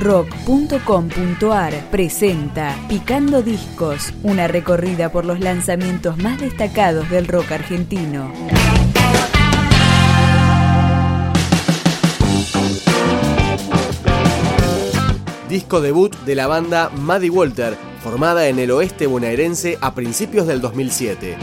rock.com.ar presenta Picando Discos, una recorrida por los lanzamientos más destacados del rock argentino. Disco debut de la banda Maddie Walter, formada en el oeste bonaerense a principios del 2007.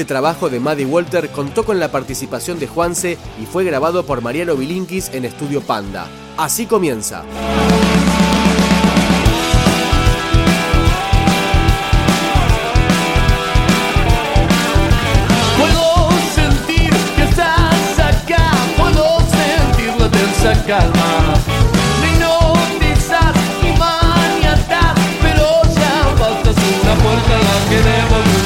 Este trabajo de Maddie Walter contó con la participación de Juanse y fue grabado por Mariano Bilinkis en Estudio Panda. Así comienza. Puedo sentir que estás acá, puedo sentir la tensa calma. Me hipnotizas y maniatas, pero ya faltas una puerta a la que debo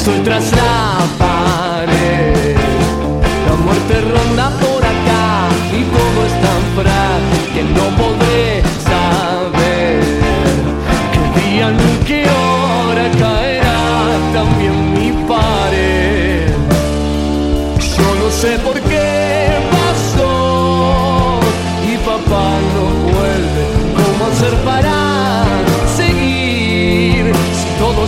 estoy tras la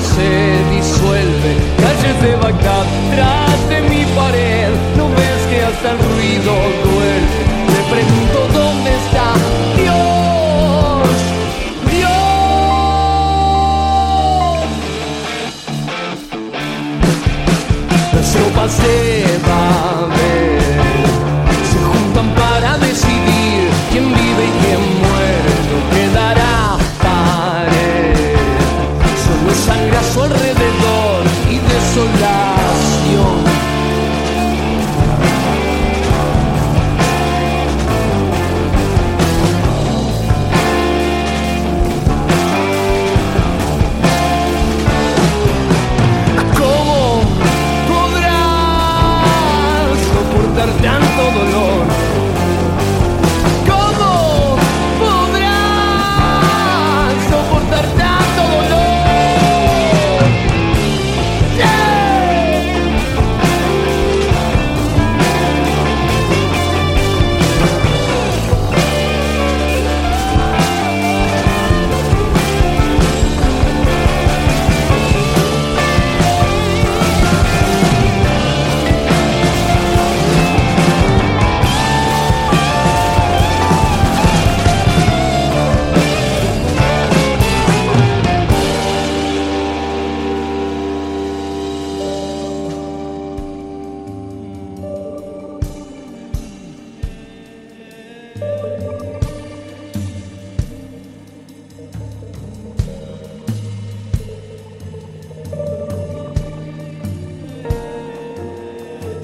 se disuelve. Calles de Bagdad, tras de mi pared, no ves que hasta el ruido duele. Me pregunto dónde está Dios, Dios. Las ropas se van.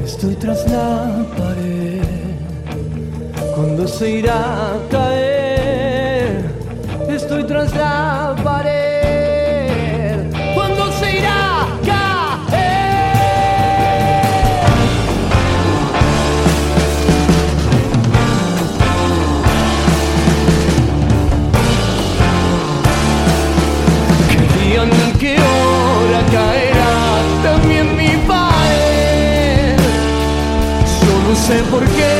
Estoy tras la pared, cuando se irá a caer. Estoy tras la pared. sé por qué.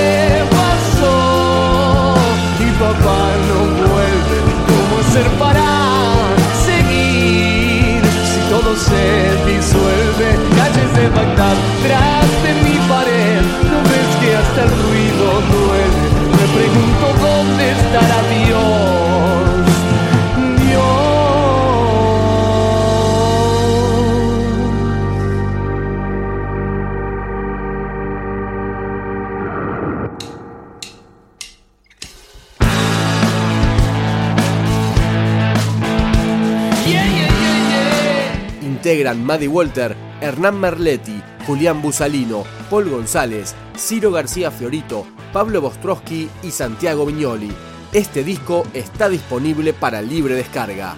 Integran Maddie Walter, Hernán Merletti, Julián Busalino, Paul González, Ciro García Fiorito, Pablo Bostrowski y Santiago Viñoli. Este disco está disponible para libre descarga.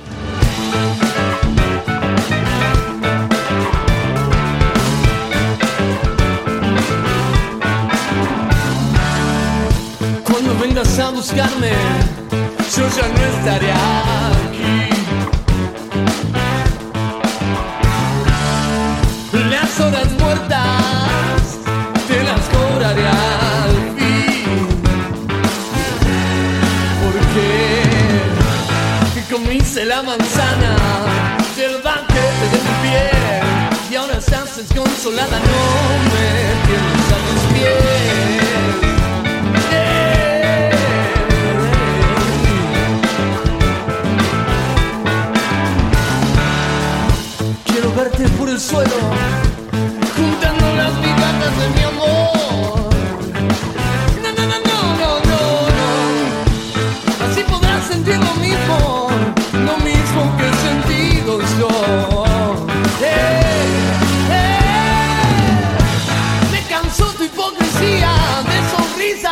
Cuando vengas a buscarme, yo ya no estaré Te las cobraré al fin. Porque comiste la manzana del banquete de mi piel y ahora estás desconsolada, no me tienes a tus pies.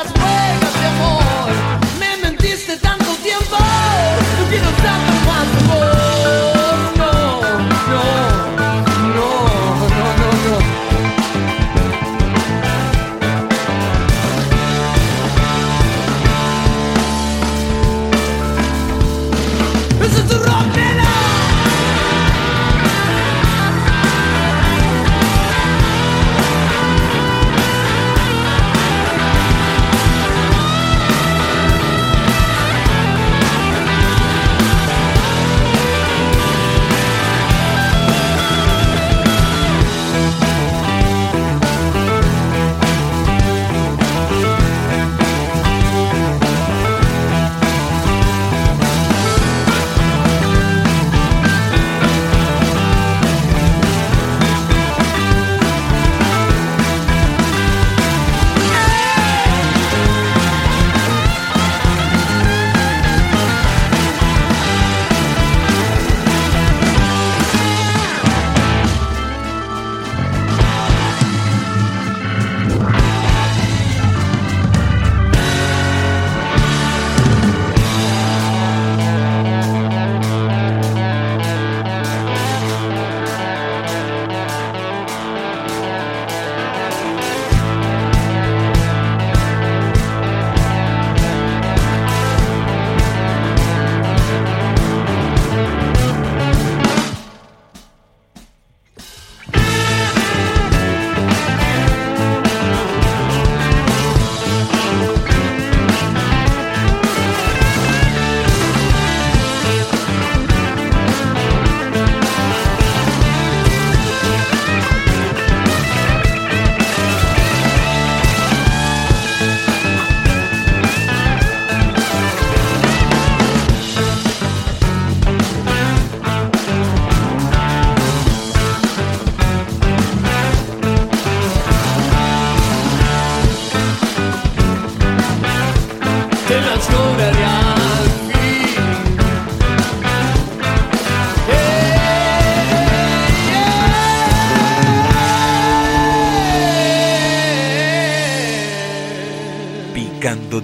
that's